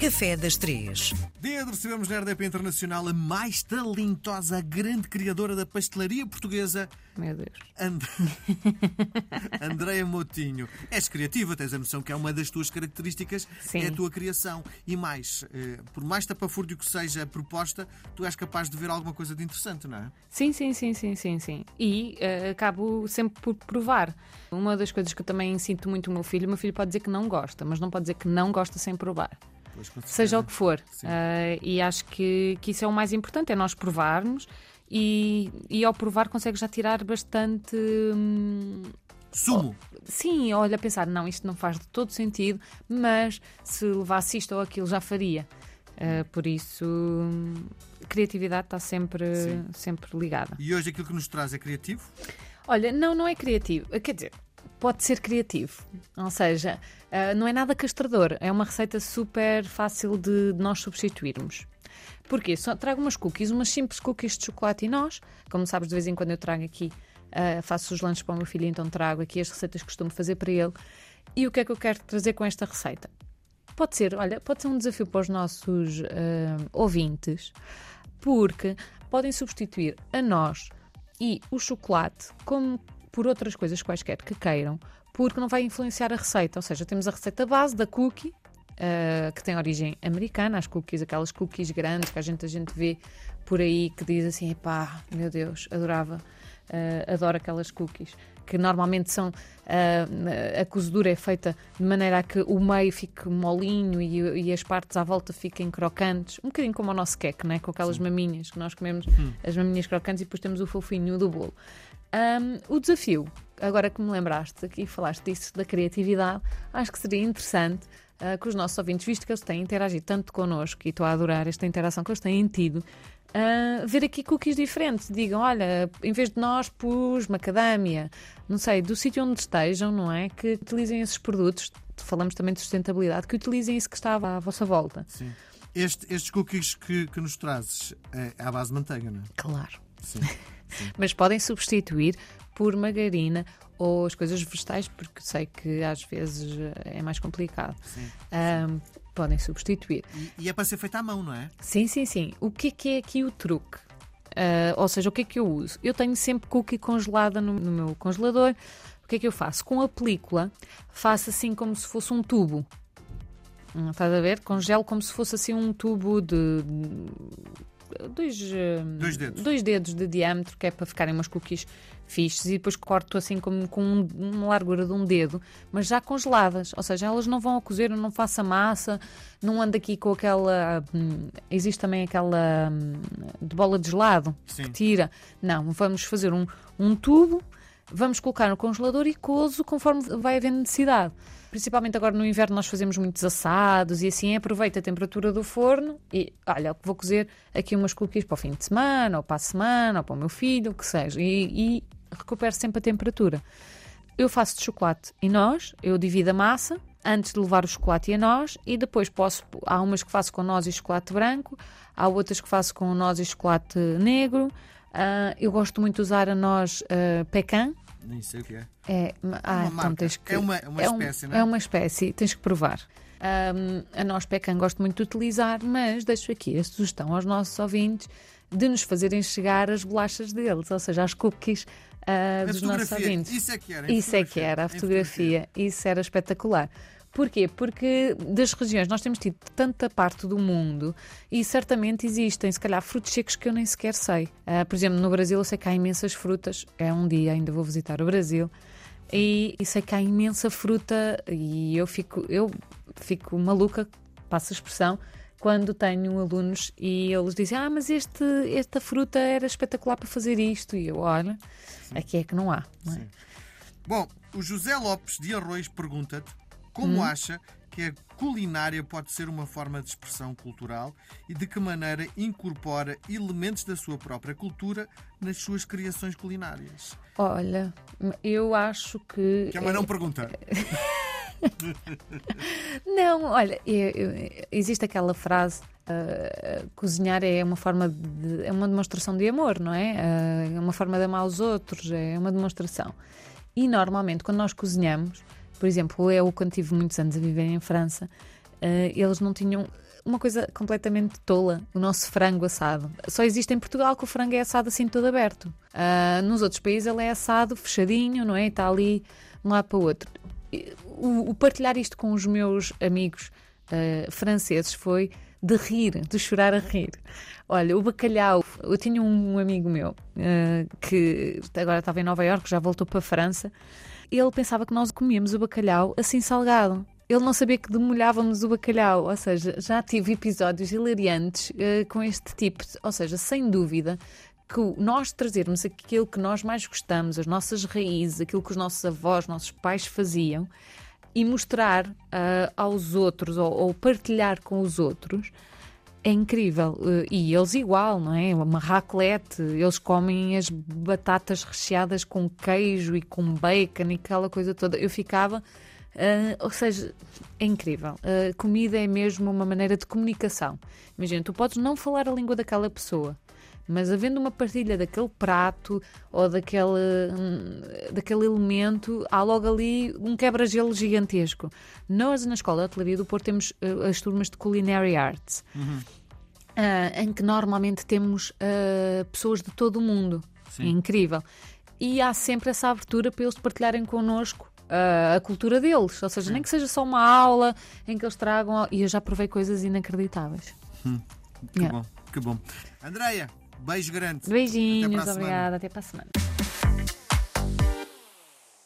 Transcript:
Café das Três. Dia de recebemos na RDP Internacional a mais talentosa, a grande criadora da pastelaria portuguesa, Meu Deus. And... Andreia Motinho. És criativa, tens a noção que é uma das tuas características, Sim. é a tua criação. E mais, eh, por mais tapafúrdio que seja a proposta, tu és capaz de ver alguma coisa de interessante, não é? Sim, sim, sim, sim, sim, sim. E eh, acabo sempre por provar. Uma das coisas que eu também sinto muito o meu filho, o meu filho pode dizer que não gosta, mas não pode dizer que não gosta sem provar. Pois. Seja o que for. Eh, e acho que, que isso é o mais importante, é nós provarmos e, e ao provar consegue já tirar bastante. hum, Sumo. Sim, olha, pensar, não, isto não faz de todo sentido, mas se levasse isto ou aquilo já faria. Uh, por isso, hum, criatividade está sempre, Sim. sempre ligada. E hoje aquilo que nos traz é criativo? Olha, não, não é criativo. Uh, Quer dizer, pode ser criativo. Ou seja, uh, não é nada castrador. É uma receita super fácil de nós substituirmos. Porquê? Só trago umas cookies, umas simples cookies de chocolate e nós. Como sabes, de vez em quando eu trago aqui, uh, faço os lanches para o meu filho, então trago aqui as receitas que costumo fazer para ele. E o que é que eu quero trazer com esta receita? Pode ser, olha, pode ser um desafio para os nossos ah, ouvintes, porque podem substituir a nós e o chocolate como por outras coisas quaisquer que queiram, porque não vai influenciar a receita. Ou seja, temos a receita base da cookie, ah, que tem origem americana, as cookies, aquelas cookies grandes que a gente, a gente vê por aí que diz assim: epá, meu Deus, adorava, ah, adoro aquelas cookies. Que normalmente são. ah, a cozedura é feita de maneira a que o meio fique molinho e, e as partes à volta fiquem crocantes. Um bocadinho como o nosso queque, né? com aquelas maminhas que nós comemos, as maminhas crocantes e depois temos o fofinho do bolo. Um, o desafio, agora que me lembraste aqui falaste disso, da criatividade, acho que seria interessante uh, que os nossos ouvintes, visto que eles têm interagido tanto connosco e estou a adorar esta interação que eles têm tido, uh, ver aqui cookies diferentes. Digam, olha, em vez de nós, pus macadâmia, não sei, do sítio onde estejam, não é? Que utilizem esses produtos, falamos também de sustentabilidade, que utilizem isso que estava à vossa volta. Sim. Este- estes cookies que, que nos trazes é à base de manteiga, não é? Claro. Sim. mas podem substituir por margarina ou as coisas vegetais, porque sei que às vezes eh, é mais complicado. Sim. Ahm, podem substituir. E, e é para ser feita à mão, não é? Sim, sim, sim. O que é que é aqui o truque? Ah, ou seja, o que é que eu uso? Eu tenho sempre cookie congelada no, no meu congelador. O que é que eu faço? Com a película, faço assim como se fosse um tubo. Hum, Estás a ver? Congelo como se fosse assim um tubo de. Dois, eh, Dois dedos. dois dedos de diâmetro, que é para ficarem umas cookies fixes, e depois corto assim como com um- uma largura de um dedo, mas já congeladas. Ou seja, elas não vão a cozer, eu não faço a massa, não ando aqui com aquela. hum, existe também aquela hum, de bola de gelado Sim. que tira. Não, vamos fazer um, um tubo, vamos colocar no congelador e cozo conforme vai havendo necessidade. Principalmente agora no inverno nós fazemos muitos assados e assim aproveito a temperatura do forno e olha, vou cozer aqui umas cookies para o fim de semana, ou para a semana, ou para o meu filho, o que seja, e, e recupero sempre a temperatura. Eu faço de chocolate e nós, eu divido a massa antes de levar o chocolate e a nós e depois posso, há umas que faço com noz e chocolate branco, há outras que faço com noz e chocolate negro. Ah, eu gosto muito de usar a noz ah, pecan. Nem sei o que é. É, ah, uma então tens que, É uma- é uma um- espécie, não é? É uma espécie, tens que provar. Ahm, a nós pecan gosto muito de utilizar, mas deixo aqui a sugestão aos nossos ouvintes de nos fazerem chegar as bolachas deles, ou seja, as cookies ah, A dos nossos fotografia, ouvintes. isso é que era. Isso é que fotografia, era, a em fotografia. Isso era espetacular. Porquê? Porque das regiões nós temos tido tanta parte do mundo e certamente existem, se calhar, frutos secos que eu nem sequer sei. Ah, por exemplo, no Brasil eu sei que há imensas frutas. É um dia ainda vou visitar o Brasil. E, e sei que há imensa fruta e eu fico, eu fico maluca, passo a expressão, quando tenho alunos e eles dizem: Ah, mas este, esta fruta era espetacular para fazer isto. E eu, olha, aqui é que não há. Não é? Bom, o José Lopes de Arroz pergunta-te Hum? como acha que a culinária pode ser uma forma de expressão cultural e de que maneira incorpora elementos da sua própria cultura nas suas criações culinárias. Olha, eu acho que. Que é uma não pergunta. Não, olha, eu- eu- existe aquela frase. ah, cozinhar é uma forma de, é uma demonstração de amor, não é? Ah, é uma forma de amar os outros, é uma demonstração. E normalmente quando nós cozinhamos, por exemplo, eu quando tive muitos anos a viver em França, ah, eles não tinham uma coisa completamente tola: o nosso frango assado. Só existe em Portugal que o frango é assado assim todo aberto. Uh, nos outros países ele é assado fechadinho, não é? Está ali de um lado para o outro. O, o partilhar isto com os meus amigos uh, franceses foi de rir, de chorar a rir. Olha, o bacalhau. Eu tinha um amigo meu uh, que agora estava em Nova Iorque, já voltou para a França. Ele pensava que nós comíamos o bacalhau assim salgado ele não sabia que demolhávamos o bacalhau. Ou seja, já tive episódios hilariantes uh, com este tipo. Ou seja, sem dúvida que nós trazermos aquilo que nós mais gostamos, as nossas raízes, aquilo que os nossos avós, nossos pais faziam e mostrar uh, aos outros ou, ou, partilhar com os outros é incrível. Uh, e eles igual, não é? Uma raclette, eles comem as batatas recheadas com queijo e com bacon e aquela coisa toda. Eu ficava Uh, ou seja, é incrível. Uh, comida é mesmo uma maneira de comunicação. Imagina, tu podes não falar a língua daquela pessoa, mas havendo uma partilha daquele prato ou daquele, hum, daquele elemento, há logo ali um quebra-gelo gigantesco. Nós, na Escola de Hotelaria do Porto, temos uh, as turmas de Culinary Arts, uhum. uh, em que normalmente temos uh, pessoas de todo o mundo. Sim. É incrível. E há sempre essa abertura para eles partilharem connosco a cultura deles. Ou seja, nem que seja só uma aula em que eles tragam. E eu já provei coisas inacreditáveis. Hum, yeah. bom, que bom. Andreia, beijo grande. Beijinhos, obrigada. Até para a semana.